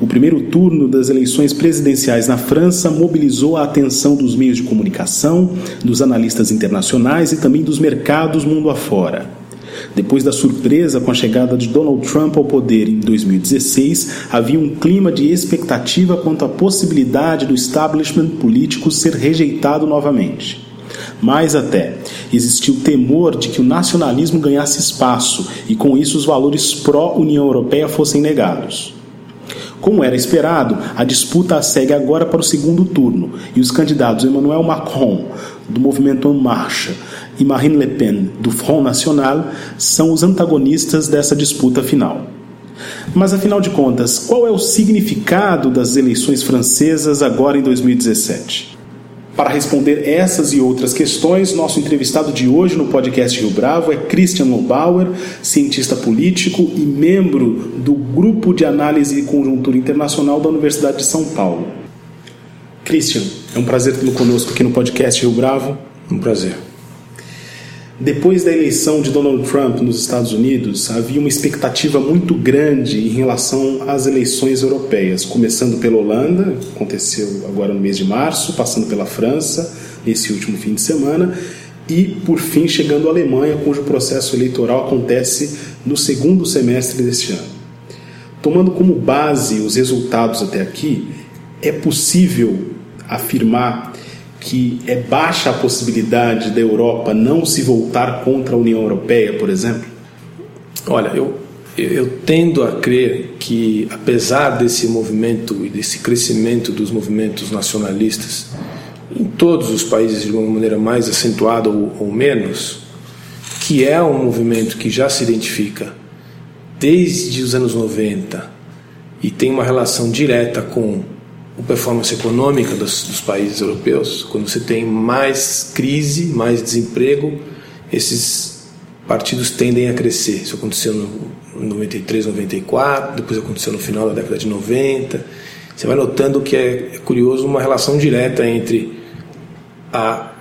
O primeiro turno das eleições presidenciais na França mobilizou a atenção dos meios de comunicação, dos analistas internacionais e também dos mercados mundo afora. Depois da surpresa com a chegada de Donald Trump ao poder em 2016, havia um clima de expectativa quanto à possibilidade do establishment político ser rejeitado novamente. Mais até, existiu temor de que o nacionalismo ganhasse espaço e, com isso, os valores pró-União Europeia fossem negados. Como era esperado, a disputa segue agora para o segundo turno e os candidatos Emmanuel Macron, do movimento En Marche, e Marine Le Pen, do Front National, são os antagonistas dessa disputa final. Mas afinal de contas, qual é o significado das eleições francesas agora em 2017? Para responder essas e outras questões, nosso entrevistado de hoje no podcast Rio Bravo é Christian Lobauer, cientista político e membro do Grupo de Análise e Conjuntura Internacional da Universidade de São Paulo. Christian, é um prazer tê-lo conosco aqui no podcast Rio Bravo. Um prazer. Depois da eleição de Donald Trump nos Estados Unidos, havia uma expectativa muito grande em relação às eleições europeias, começando pela Holanda, aconteceu agora no mês de março, passando pela França, nesse último fim de semana, e por fim chegando à Alemanha, cujo processo eleitoral acontece no segundo semestre deste ano. Tomando como base os resultados até aqui, é possível afirmar que é baixa a possibilidade da Europa não se voltar contra a União Europeia, por exemplo? Olha, eu, eu tendo a crer que, apesar desse movimento e desse crescimento dos movimentos nacionalistas em todos os países de uma maneira mais acentuada ou, ou menos, que é um movimento que já se identifica desde os anos 90 e tem uma relação direta com a performance econômica dos, dos, países europeus, quando você tem mais crise, mais desemprego, esses partidos tendem a crescer. Isso aconteceu no 93, 94, depois aconteceu no final da década de 90. Você vai notando que é, é curioso uma relação direta entre a,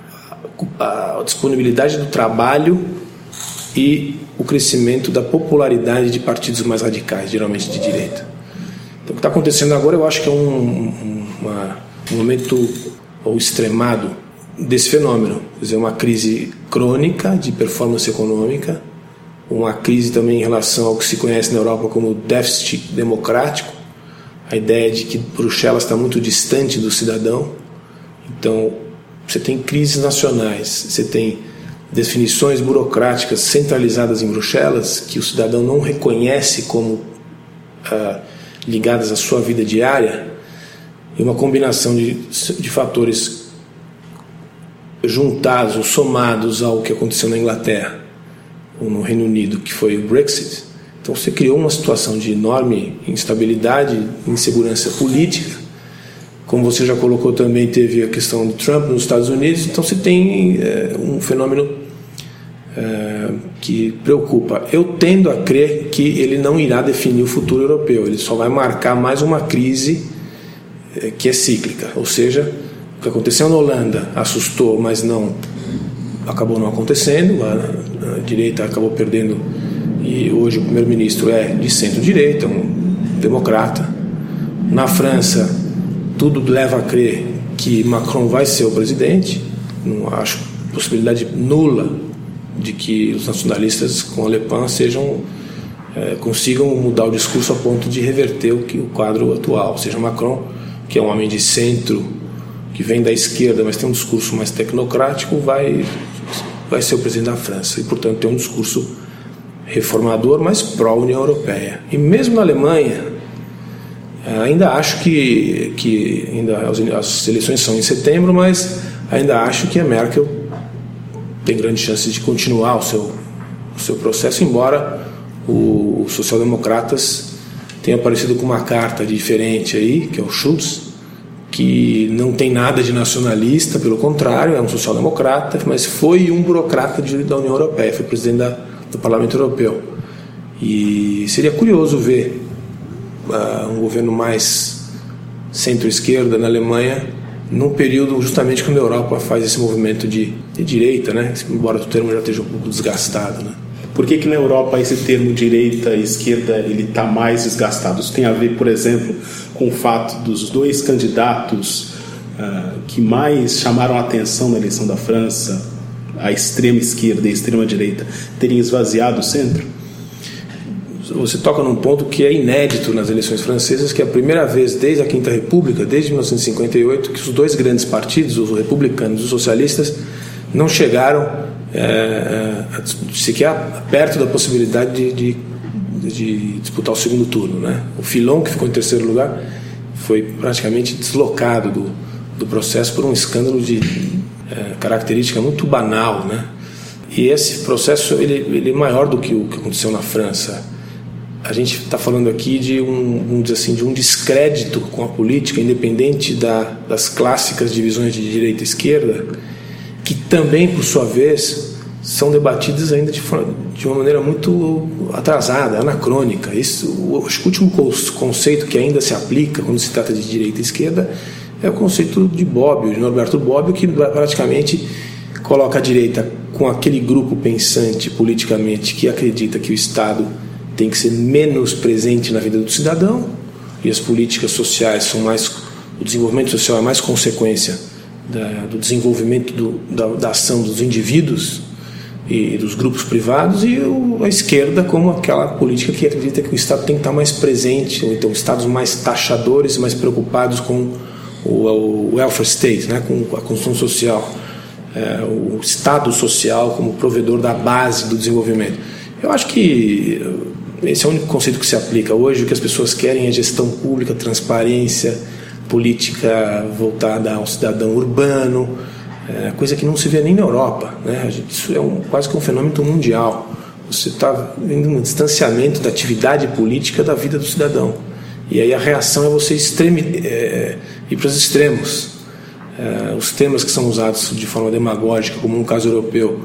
a, a disponibilidade do trabalho e o crescimento da popularidade de partidos mais radicais, geralmente de direita. Então, o que está acontecendo agora eu acho que é um, um, uma, um momento ou extremado desse fenômeno, quer dizer, uma crise crônica de performance econômica, uma crise também em relação ao que se conhece na Europa como déficit democrático, a ideia de que Bruxelas está muito distante do cidadão. Então, você tem crises nacionais, você tem definições burocráticas centralizadas em Bruxelas que o cidadão não reconhece como uh, ligadas à sua vida diária e uma combinação de, de fatores juntados ou somados ao que aconteceu na Inglaterra ou no Reino Unido, que foi o Brexit. Então você criou uma situação de enorme instabilidade, insegurança política. Como você já colocou também, teve a questão do Trump nos Estados Unidos. Então você tem é, um fenômeno é, que preocupa. Eu tendo a crer que ele não irá definir o futuro europeu, ele só vai marcar mais uma crise é, que é cíclica. Ou seja, o que aconteceu na Holanda assustou, mas não acabou não acontecendo. A, a direita acabou perdendo e hoje o primeiro-ministro é de centro-direita, um democrata. Na França, tudo leva a crer que Macron vai ser o presidente. Não acho possibilidade nula de que os nacionalistas com a Le Pen sejam é, consigam mudar o discurso a ponto de reverter o, que, o quadro atual. Ou seja, Macron, que é um homem de centro, que vem da esquerda, mas tem um discurso mais tecnocrático, vai, vai ser o presidente da França. E, portanto, tem um discurso reformador, mas pró-União Europeia. E mesmo na Alemanha, ainda acho que, que ainda as eleições são em setembro, mas ainda acho que a Merkel tem grandes chances de continuar o seu, o seu processo, embora o, os social-democratas tenha aparecido com uma carta diferente aí, que é o Schulz, que não tem nada de nacionalista, pelo contrário, é um social-democrata, mas foi um burocrata de, da União Europeia, foi presidente da, do Parlamento Europeu. E seria curioso ver uh, um governo mais centro-esquerda na Alemanha num período justamente quando a Europa faz esse movimento de, de direita, né? embora o termo já esteja um pouco desgastado. Né? Por que, que na Europa esse termo direita e esquerda ele está mais desgastado? Isso tem a ver, por exemplo, com o fato dos dois candidatos uh, que mais chamaram a atenção na eleição da França, a extrema esquerda e a extrema direita, terem esvaziado o centro? Você toca num ponto que é inédito nas eleições francesas, que é a primeira vez desde a Quinta República, desde 1958, que os dois grandes partidos, os republicanos e os socialistas, não chegaram é, sequer perto da possibilidade de, de, de, disputar o segundo turno. Né? O Filon, que ficou em terceiro lugar, foi praticamente deslocado do, do processo por um escândalo de é, característica muito banal. Né? E esse processo ele, ele é maior do que o que aconteceu na França. A gente está falando aqui de um, assim, de um descrédito com a política, independente da, das clássicas divisões de direita e esquerda, que também, por sua vez, são debatidas ainda de, de uma maneira muito atrasada, anacrônica. Isso, o último conceito que ainda se aplica quando se trata de direita e esquerda é o conceito de Bobbio, de Norberto Bobbio, que praticamente coloca a direita com aquele grupo pensante politicamente que acredita que o Estado tem que ser menos presente na vida do cidadão e as políticas sociais são mais o desenvolvimento social é mais consequência da, do desenvolvimento do, da, da, ação dos indivíduos e dos grupos privados e o, a esquerda como aquela política que acredita que o Estado tem que estar mais presente, ou então estados mais taxadores, mais preocupados com o, o welfare state, né, com a construção social, é, o Estado social como provedor da base do desenvolvimento. Eu acho que esse é o único conceito que se aplica hoje. O que as pessoas querem é gestão pública, transparência, política voltada ao cidadão urbano, é, coisa que não se vê nem na Europa. Né? Isso é um, quase que um fenômeno mundial. Você está vendo um distanciamento da atividade política da vida do cidadão. E aí a reação é você extreme, é, ir para os extremos. É, os temas que são usados de forma demagógica, como no caso europeu,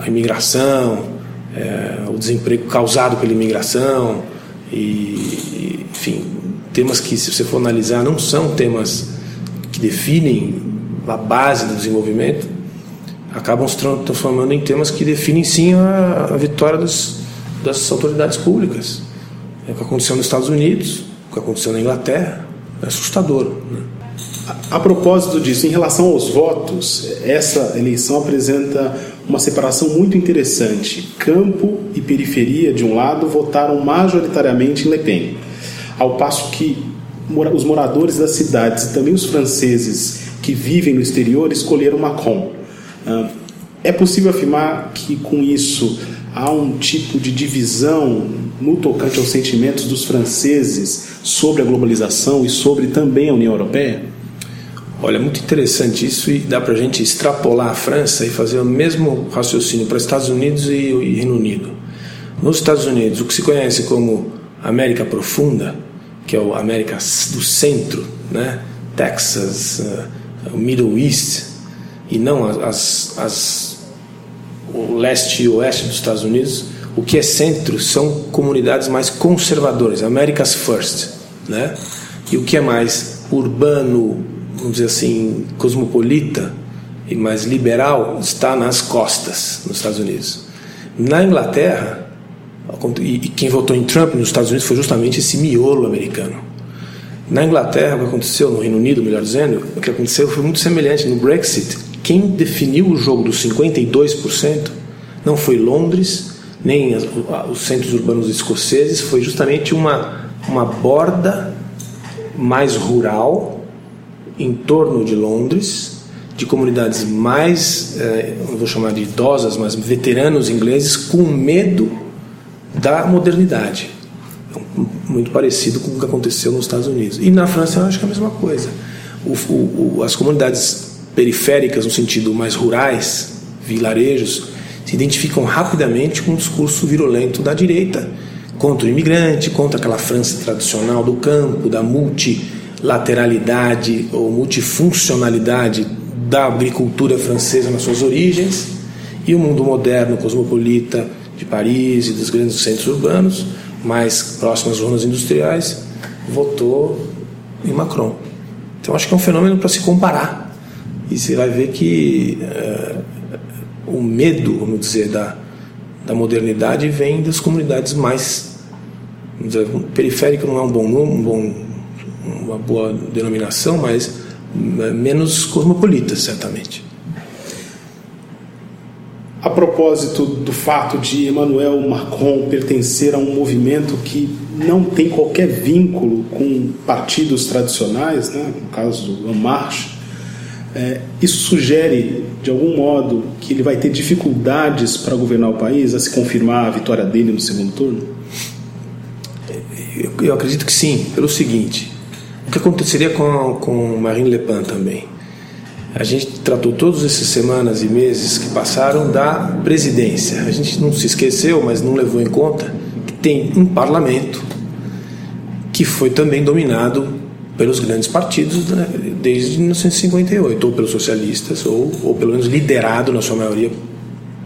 a imigração, é, o desemprego causado pela imigração, e, enfim, temas que, se você for analisar, não são temas que definem a base do desenvolvimento, acabam se transformando em temas que definem sim a, a vitória das, das autoridades públicas. É o que aconteceu nos Estados Unidos, o que aconteceu na Inglaterra, é assustador. Né? A, a propósito disso, em relação aos votos, essa eleição apresenta uma separação muito interessante. Campo e periferia, de um lado, votaram majoritariamente em Le Pen, ao passo que os moradores das cidades e também os franceses que vivem no exterior escolheram Macron. É possível afirmar que com isso há um tipo de divisão no tocante aos sentimentos dos franceses sobre a globalização e sobre também a União Europeia? Olha, é muito interessante isso e dá para a gente extrapolar a França e fazer o mesmo raciocínio para Estados Unidos e, e Reino Unido. Nos Estados Unidos, o que se conhece como América Profunda, que é o América do Centro, né? Texas, uh, Middle East, e não as, as, o leste e oeste dos Estados Unidos, o que é centro são comunidades mais conservadoras, America's First, né? E o que é mais urbano, vamos dizer assim, cosmopolita e mais liberal está nas costas, nos Estados Unidos. Na Inglaterra, e quem votou em Trump nos Estados Unidos foi justamente esse miolo americano. Na Inglaterra, o que aconteceu, no Reino Unido, melhor dizendo, o que aconteceu foi muito semelhante no Brexit. Quem definiu o jogo dos 52% não foi Londres, nem os centros urbanos escoceses, foi justamente uma, uma borda mais rural em torno de Londres, de comunidades mais, eh, vou chamar de idosas, mas veteranos ingleses, com medo da modernidade. Muito parecido com o que aconteceu nos Estados Unidos. E na França eu acho que é a mesma coisa. O, o, as comunidades periféricas, no sentido mais rurais, vilarejos, se identificam rapidamente com o discurso virulento da direita contra o imigrante, contra aquela França tradicional do campo, da multi lateralidade ou multifuncionalidade da agricultura francesa nas suas origens e o mundo moderno, cosmopolita de Paris e dos grandes centros urbanos, mais próximos às zonas industriais, votou em Macron. Então acho que é um fenômeno para se comparar. E você vai ver que uh, o medo, vamos dizer, da, da modernidade vem das comunidades mais. Dizer, periférico não é um bom, um bom, uma boa denominação, mas eh, menos cosmopolitas, certamente. A propósito do fato de Emmanuel Macron pertencer a um movimento que não tem qualquer vínculo com partidos tradicionais, né? no caso do En Marche, é, isso sugere, de algum modo, que ele vai ter dificuldades para governar o país, a se confirmar a vitória dele no segundo turno? Eu, eu acredito que sim, pelo seguinte: o que aconteceria com, com Marine Le Pen também? A gente tratou todas essas semanas e meses que passaram da presidência. A gente não se esqueceu, mas não levou em conta que tem um parlamento que foi também dominado pelos grandes partidos né, desde 1958, ou pelos socialistas, ou, ou pelo menos liderado na sua maioria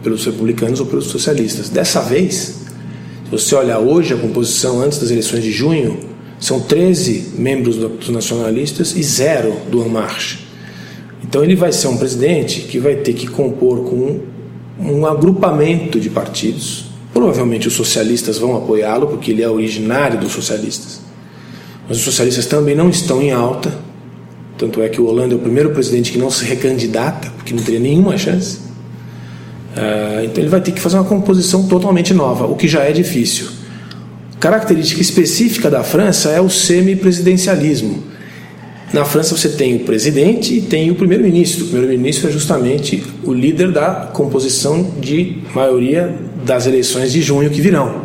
pelos republicanos ou pelos socialistas. Dessa vez, se você olhar hoje a composição antes das eleições de junho, são 13 membros dos nacionalistas e zero do En Marche. Então ele vai ser um presidente que vai ter que compor com um agrupamento de partidos. Provavelmente os socialistas vão apoiá-lo, porque ele é originário dos socialistas. Mas os socialistas também não estão em alta. Tanto é que o Hollande é o primeiro presidente que não se recandidata, porque não teria nenhuma chance. Uh, então ele vai ter que fazer uma composição totalmente nova, o que já é difícil. Característica específica da França é o semipresidencialismo. Na França você tem o presidente e tem o primeiro-ministro. O primeiro-ministro é justamente o líder da composição de maioria das eleições de junho que virão.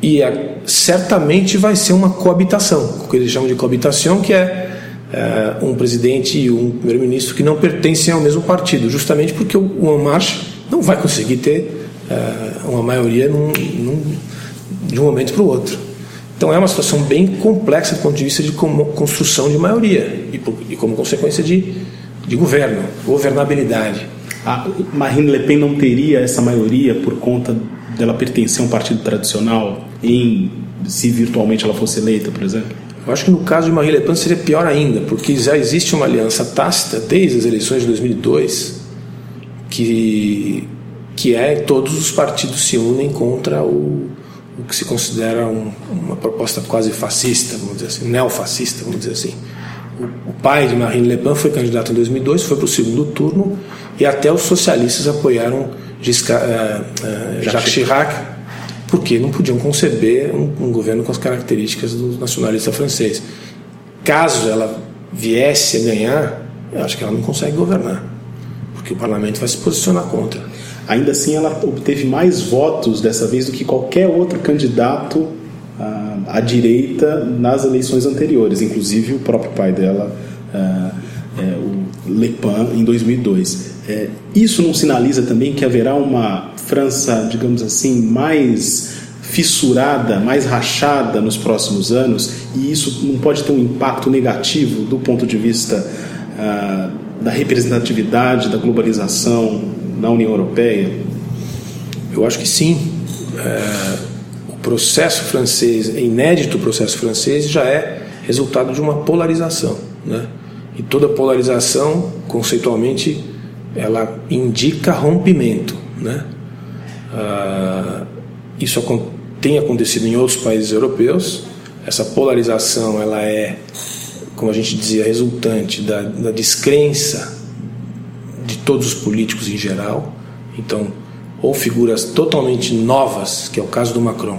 E é, certamente vai ser uma coabitação, o que eles chamam de coabitação, que é, é um presidente e um primeiro-ministro que não pertencem ao mesmo partido, justamente porque o, o Marche não vai conseguir ter é, uma maioria num, num, de um momento para o outro. Então é uma situação bem complexa do ponto de vista de construção de maioria e, e como consequência de, de governo, governabilidade. A Marine Le Pen não teria essa maioria por conta dela pertencer a um partido tradicional em se virtualmente ela fosse eleita, por exemplo? Eu acho que no caso de Marine Le Pen seria pior ainda, porque já existe uma aliança tácita desde as eleições de 2002 que que é todos os partidos se unem contra o o que se considera um, uma proposta quase fascista, vamos dizer assim, neofascista, vamos dizer assim. O, o pai de Marine Le Pen foi candidato em 2002, foi para o segundo turno e até os socialistas apoiaram uh, uh, Jacques Chirac, porque não podiam conceber um, um governo com as características do nacionalista francês. Caso ela viesse a ganhar, eu acho que ela não consegue governar, porque o parlamento vai se posicionar contra. Ainda assim, ela obteve mais votos dessa vez do que qualquer outro candidato à, à direita nas eleições anteriores, inclusive o próprio pai dela, é, o Le Pen, em 2002. É, isso não sinaliza também que haverá uma França, digamos assim, mais fissurada, mais rachada nos próximos anos, e isso não pode ter um impacto negativo do ponto de vista ah, da representatividade, da globalização, na União Europeia? Eu acho que sim. É, o processo francês, inédito processo francês, já é resultado de uma polarização. Né? E toda polarização, conceitualmente, ela indica rompimento. Né? Ah, isso tem acontecido em outros países europeus. Essa polarização ela é, como a gente dizia, resultante da, da descrença de todos os políticos em geral. Então, ou figuras totalmente novas, que é o caso do Macron,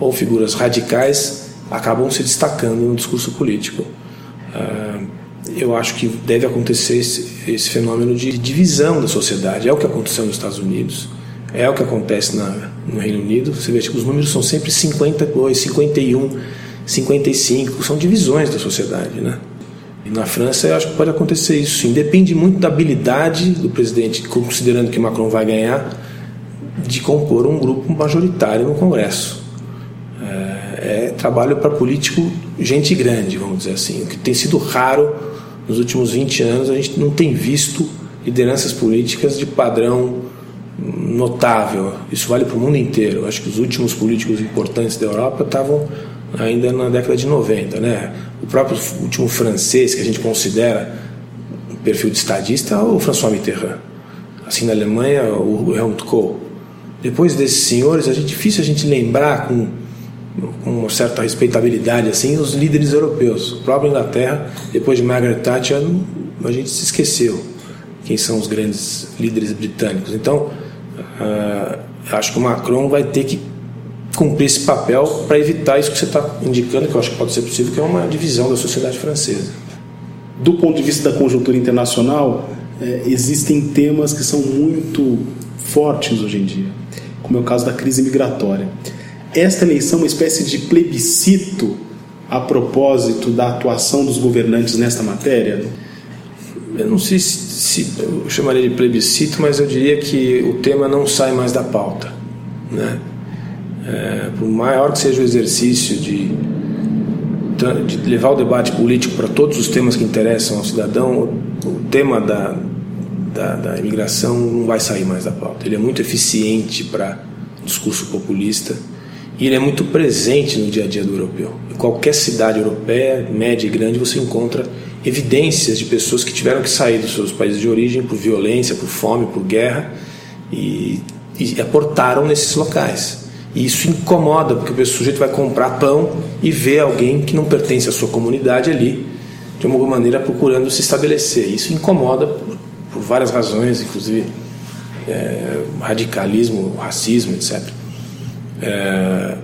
ou figuras radicais, acabam se destacando no discurso político. Uh, eu acho que deve acontecer esse, fenômeno de divisão da sociedade. É o que aconteceu nos Estados Unidos, é o que acontece no Reino Unido. Você vê que os números são sempre 52, 51, 55, são divisões da sociedade, né? E na França eu acho que pode acontecer isso sim. Depende muito da habilidade do presidente, considerando que Macron vai ganhar, de compor um grupo majoritário no Congresso. É, é trabalho para político gente grande, vamos dizer assim, o que tem sido raro nos últimos 20 anos, a gente não tem visto lideranças políticas de padrão notável. Isso vale para o mundo inteiro. Acho que os últimos políticos importantes da Europa estavam ainda na década de 90, né? O próprio último francês que a gente considera um perfil de estadista é o François Mitterrand. Assim na Alemanha, o Helmut Kohl. Depois desses senhores, é difícil a gente lembrar com, com uma certa respeitabilidade assim os líderes europeus. O próprio Inglaterra, depois de Margaret Thatcher, a gente se esqueceu quem são os grandes líderes britânicos. Então, uh, acho que o Macron vai ter que cumprir esse papel para evitar isso que você está indicando, que eu acho que pode ser possível, que é uma divisão da sociedade francesa. Do ponto de vista da conjuntura internacional, é, existem temas que são muito fortes hoje em dia, como é o caso da crise migratória. Esta eleição é uma espécie de plebiscito a propósito da atuação dos governantes nesta matéria? Eu não sei se, se eu chamaria de plebiscito, mas eu diria que o tema não sai mais da pauta, né? É, por maior que seja o exercício de, de levar o debate político para todos os temas que interessam ao cidadão, o, o tema da, da, da, imigração não vai sair mais da pauta. Ele é muito eficiente para discurso populista e ele é muito presente no dia a dia do europeu. Em qualquer cidade europeia, média e grande, você encontra evidências de pessoas que tiveram que sair dos seus países de origem por violência, por fome, por guerra e, e aportaram nesses locais. E isso incomoda, porque o sujeito vai comprar pão e vê alguém que não pertence à sua comunidade ali, de alguma maneira procurando se estabelecer. Isso incomoda por, por várias razões, inclusive é, radicalismo, racismo, etc. É,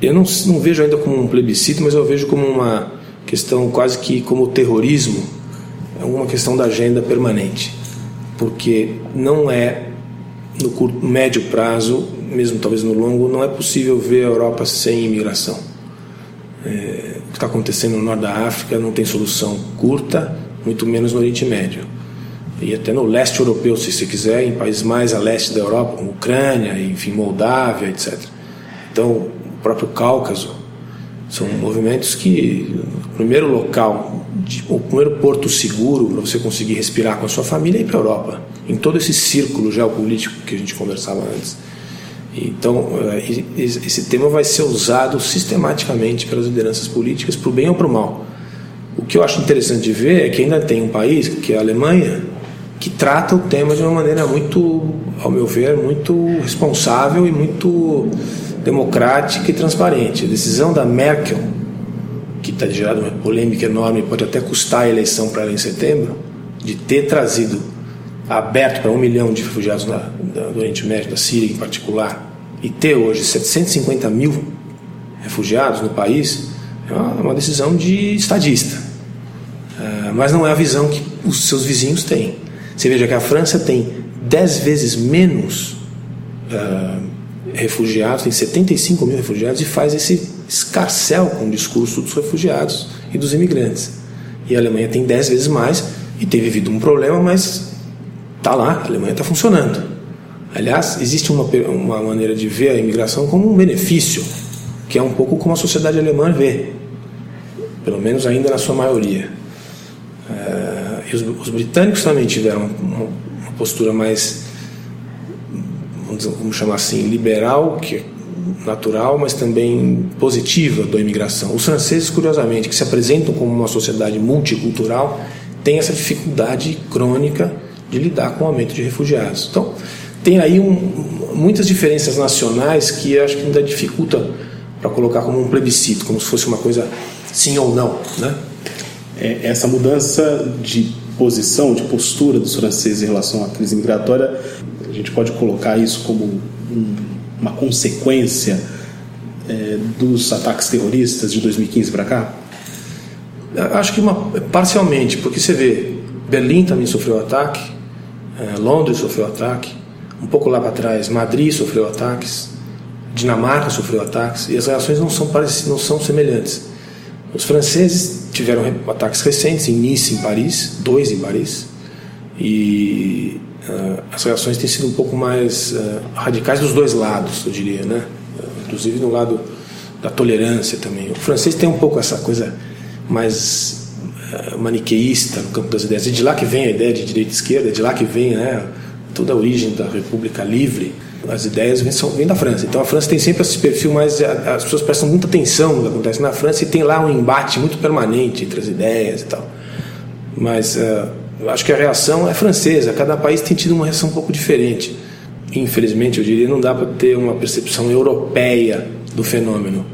eu não, não vejo ainda como um plebiscito, mas eu vejo como uma questão quase que como terrorismo, é uma questão da agenda permanente, porque não é no curto, médio prazo mesmo talvez no longo, não é possível ver a Europa sem imigração. É, o que está acontecendo no norte da África não tem solução curta, muito menos no Oriente Médio. E até no leste europeu, se você quiser, em países mais a leste da Europa, como Ucrânia, enfim, Moldávia, etc. Então, o próprio Cáucaso, são movimentos que o primeiro local, o primeiro porto seguro para você conseguir respirar com a sua família é ir para a Europa. Em todo esse círculo geopolítico que a gente conversava antes. Então, eh, esse tema vai ser usado sistematicamente pelas lideranças políticas para o bem ou para o mal. O que eu acho interessante de ver é que ainda tem um país, que é a Alemanha, que trata o tema de uma maneira muito, ao meu ver, muito responsável e muito democrática e transparente. A decisão da Merkel, que está gerando uma polêmica enorme, pode até custar a eleição para ela em setembro, de ter trazido aberto para um milhão de refugiados na, do Oriente Médio, da Síria em particular, e ter hoje 750 mil refugiados no país, é uma, uma decisão de estadista. Uh, mas não é a visão que os seus vizinhos têm. Você veja que a França tem 10 vezes menos uh, refugiados, tem 75 mil refugiados, e faz esse escarcel com o discurso dos refugiados e dos imigrantes. E a Alemanha tem 10 vezes mais e tem vivido um problema, mas Está lá, a Alemanha está funcionando. Aliás, existe uma, uma maneira de ver a imigração como um benefício, que é um pouco como a sociedade alemã vê, pelo menos ainda na sua maioria. Uh, e os, os, britânicos também tiveram uma, uma postura mais, vamos, chamar assim, liberal, que é natural, mas também positiva da imigração. Os franceses, curiosamente, que se apresentam como uma sociedade multicultural, têm essa dificuldade crônica de lidar com o aumento de refugiados. Então, tem aí um, muitas diferenças nacionais que acho que ainda dificulta para colocar como um plebiscito, como se fosse uma coisa sim ou não, né? É, essa mudança de posição, de postura dos franceses em relação à crise migratória, gente pode colocar isso como um, uma consequência é, dos ataques terroristas de 2015 para cá? Acho que uma, parcialmente, porque você vê, Berlim também sofreu ataque, é, Londres sofreu ataque, um pouco lá para trás, Madrid sofreu ataques, Dinamarca sofreu ataques, e as reações não são, parecidas, não são semelhantes. Os franceses tiveram ataques recentes em Nice, em Paris, dois em Paris, e as reações têm sido um pouco mais uh, radicais dos dois lados, eu diria, né? Uh, inclusive no lado da tolerância também. O francês tem um pouco essa coisa mais maniqueísta no campo das ideias. E de lá que vem a ideia de direita e esquerda, de lá que vem né, toda a origem da República Livre. As ideias vêm, são, vêm da França. Então a França tem sempre esse perfil, mas as pessoas prestam muita atenção no que acontece na França e tem lá um embate muito permanente entre as ideias e tal. Mas uh, eu acho que a reação é francesa. Cada país tem tido uma reação um pouco diferente. Infelizmente, eu diria, não dá para ter uma percepção europeia do fenômeno.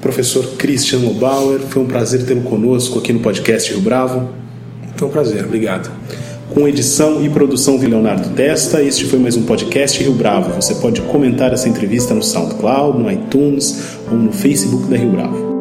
Professor Christian Lobauer, foi um prazer tê-lo conosco aqui no podcast Rio Bravo. Foi um prazer, obrigado. Com edição e produção de Leonardo Testa, este foi mais um podcast Rio Bravo. Você pode comentar essa entrevista no SoundCloud, no iTunes ou no Facebook da Rio Bravo.